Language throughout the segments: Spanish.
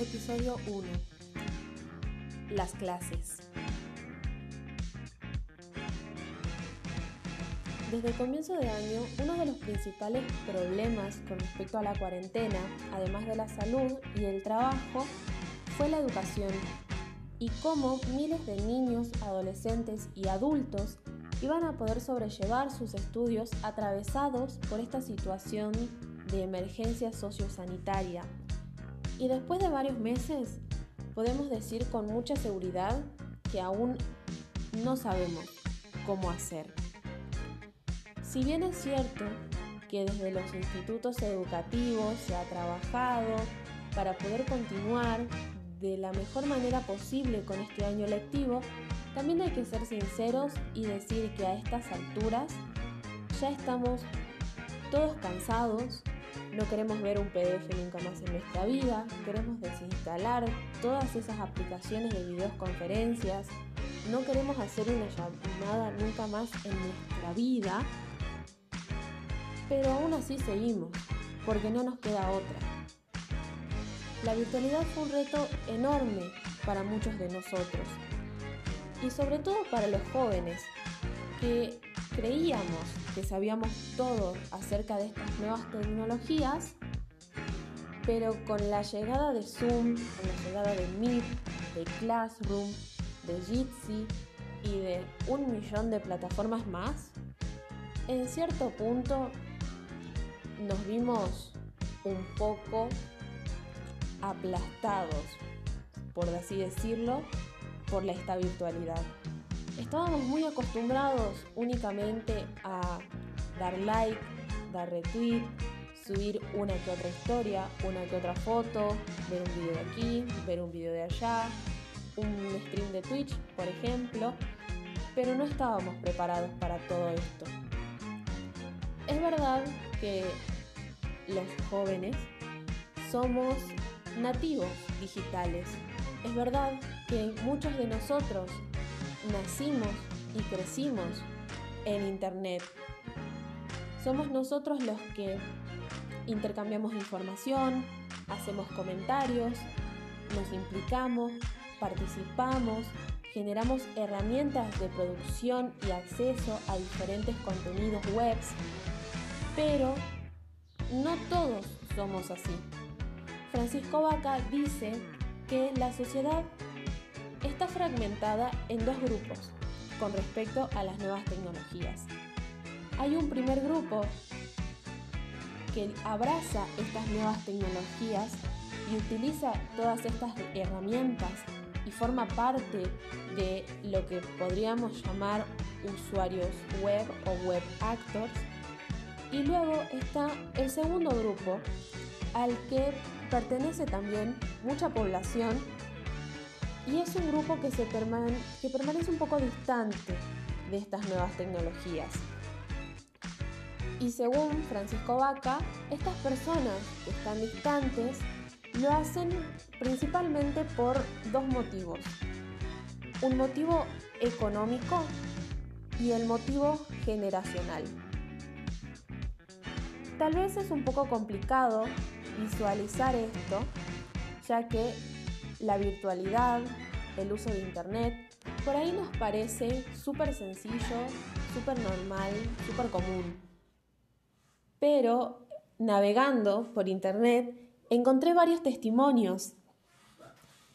Episodio 1. Las clases. Desde el comienzo de año, uno de los principales problemas con respecto a la cuarentena, además de la salud y el trabajo, fue la educación y cómo miles de niños, adolescentes y adultos iban a poder sobrellevar sus estudios atravesados por esta situación de emergencia sociosanitaria. Y después de varios meses, podemos decir con mucha seguridad que aún no sabemos cómo hacer. Si bien es cierto que desde los institutos educativos se ha trabajado para poder continuar de la mejor manera posible con este año lectivo, también hay que ser sinceros y decir que a estas alturas ya estamos todos cansados, no queremos ver un PDF nunca más en nuestra vida, queremos desinstalar todas esas aplicaciones de videoconferencias, no queremos hacer una llamada nunca más en nuestra vida, pero aún así seguimos, porque no nos queda otra. La virtualidad fue un reto enorme para muchos de nosotros. Y sobre todo para los jóvenes que creíamos que sabíamos todo acerca de estas nuevas tecnologías, pero con la llegada de Zoom, con la llegada de Meet, de Classroom, de Jitsi y de un millón de plataformas más, en cierto punto nos vimos un poco aplastados, por así decirlo, por la esta virtualidad. Estábamos muy acostumbrados únicamente a dar like, dar retweet, subir una que otra historia, una que otra foto, ver un video de aquí, ver un video de allá, un stream de Twitch, por ejemplo, pero no estábamos preparados para todo esto. Es verdad que los jóvenes somos nativos digitales. Es verdad que muchos de nosotros nacimos y crecimos en Internet. Somos nosotros los que intercambiamos información, hacemos comentarios, nos implicamos, participamos, generamos herramientas de producción y acceso a diferentes contenidos webs, pero no todos somos así. Francisco Vaca dice que la sociedad fragmentada en dos grupos con respecto a las nuevas tecnologías. Hay un primer grupo que abraza estas nuevas tecnologías y utiliza todas estas herramientas y forma parte de lo que podríamos llamar usuarios web o web actors. Y luego está el segundo grupo al que pertenece también mucha población y es un grupo que, se que permanece un poco distante de estas nuevas tecnologías. Y según Francisco Vaca, estas personas que están distantes lo hacen principalmente por dos motivos. Un motivo económico y el motivo generacional. Tal vez es un poco complicado visualizar esto, ya que la virtualidad, el uso de Internet, por ahí nos parece súper sencillo, súper normal, súper común. Pero navegando por Internet encontré varios testimonios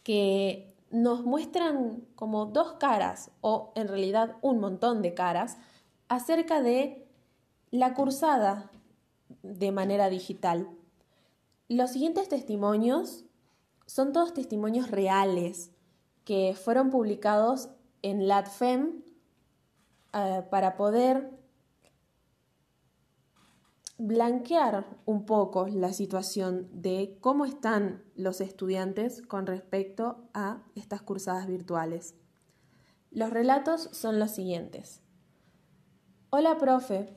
que nos muestran como dos caras, o en realidad un montón de caras, acerca de la cursada de manera digital. Los siguientes testimonios son todos testimonios reales que fueron publicados en LatFem eh, para poder blanquear un poco la situación de cómo están los estudiantes con respecto a estas cursadas virtuales. Los relatos son los siguientes. Hola, profe.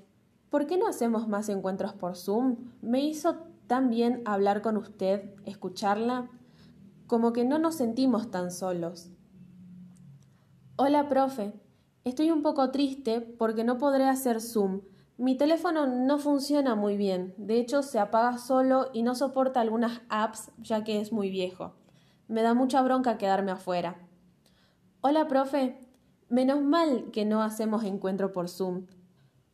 ¿Por qué no hacemos más encuentros por Zoom? Me hizo tan bien hablar con usted, escucharla como que no nos sentimos tan solos. Hola, profe. Estoy un poco triste porque no podré hacer Zoom. Mi teléfono no funciona muy bien. De hecho, se apaga solo y no soporta algunas apps ya que es muy viejo. me da mucha bronca quedarme afuera. Hola, profe. Menos mal que no hacemos encuentro por Zoom,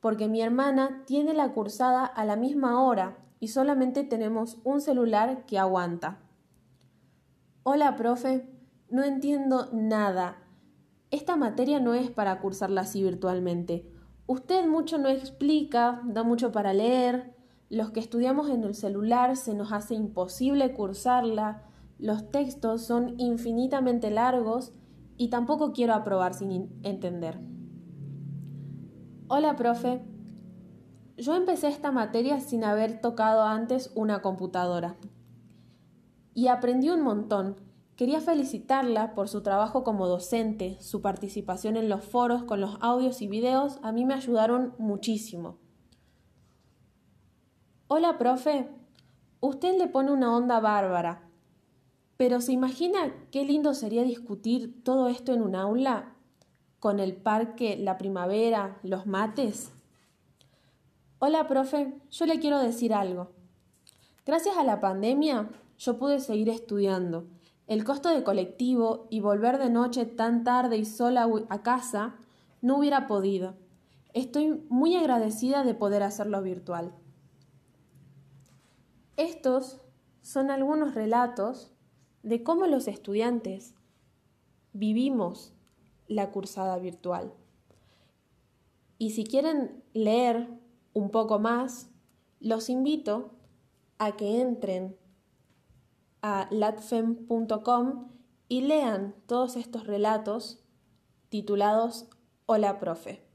porque mi hermana tiene la cursada a la misma hora y solamente tenemos un celular que aguanta. Hola, profe. No entiendo nada. Esta materia no es para cursarla así virtualmente. Usted mucho no explica, da mucho para leer. Los que estudiamos en el celular se nos hace imposible cursarla. Los textos son infinitamente largos y tampoco quiero aprobar sin entender. Hola, profe. Yo empecé esta materia sin haber tocado antes una computadora. Y aprendí un montón. Quería felicitarla por su trabajo como docente, su participación en los foros con los audios y videos a mí me ayudaron muchísimo. Hola, profe. Usted le pone una onda bárbara. Pero ¿se imagina qué lindo sería discutir todo esto en un aula? Con el parque, la primavera, los mates. Hola, profe, yo le quiero decir algo. Gracias a la pandemia, yo pude seguir estudiando. El costo de colectivo y volver de noche tan tarde y sola a casa no hubiera podido. Estoy muy agradecida de poder hacerlo virtual. Estos son algunos relatos de cómo los estudiantes vivimos la cursada virtual. Y si quieren leer un poco más, los invito a que entren a latfem.com y lean todos estos relatos titulados Hola, profe.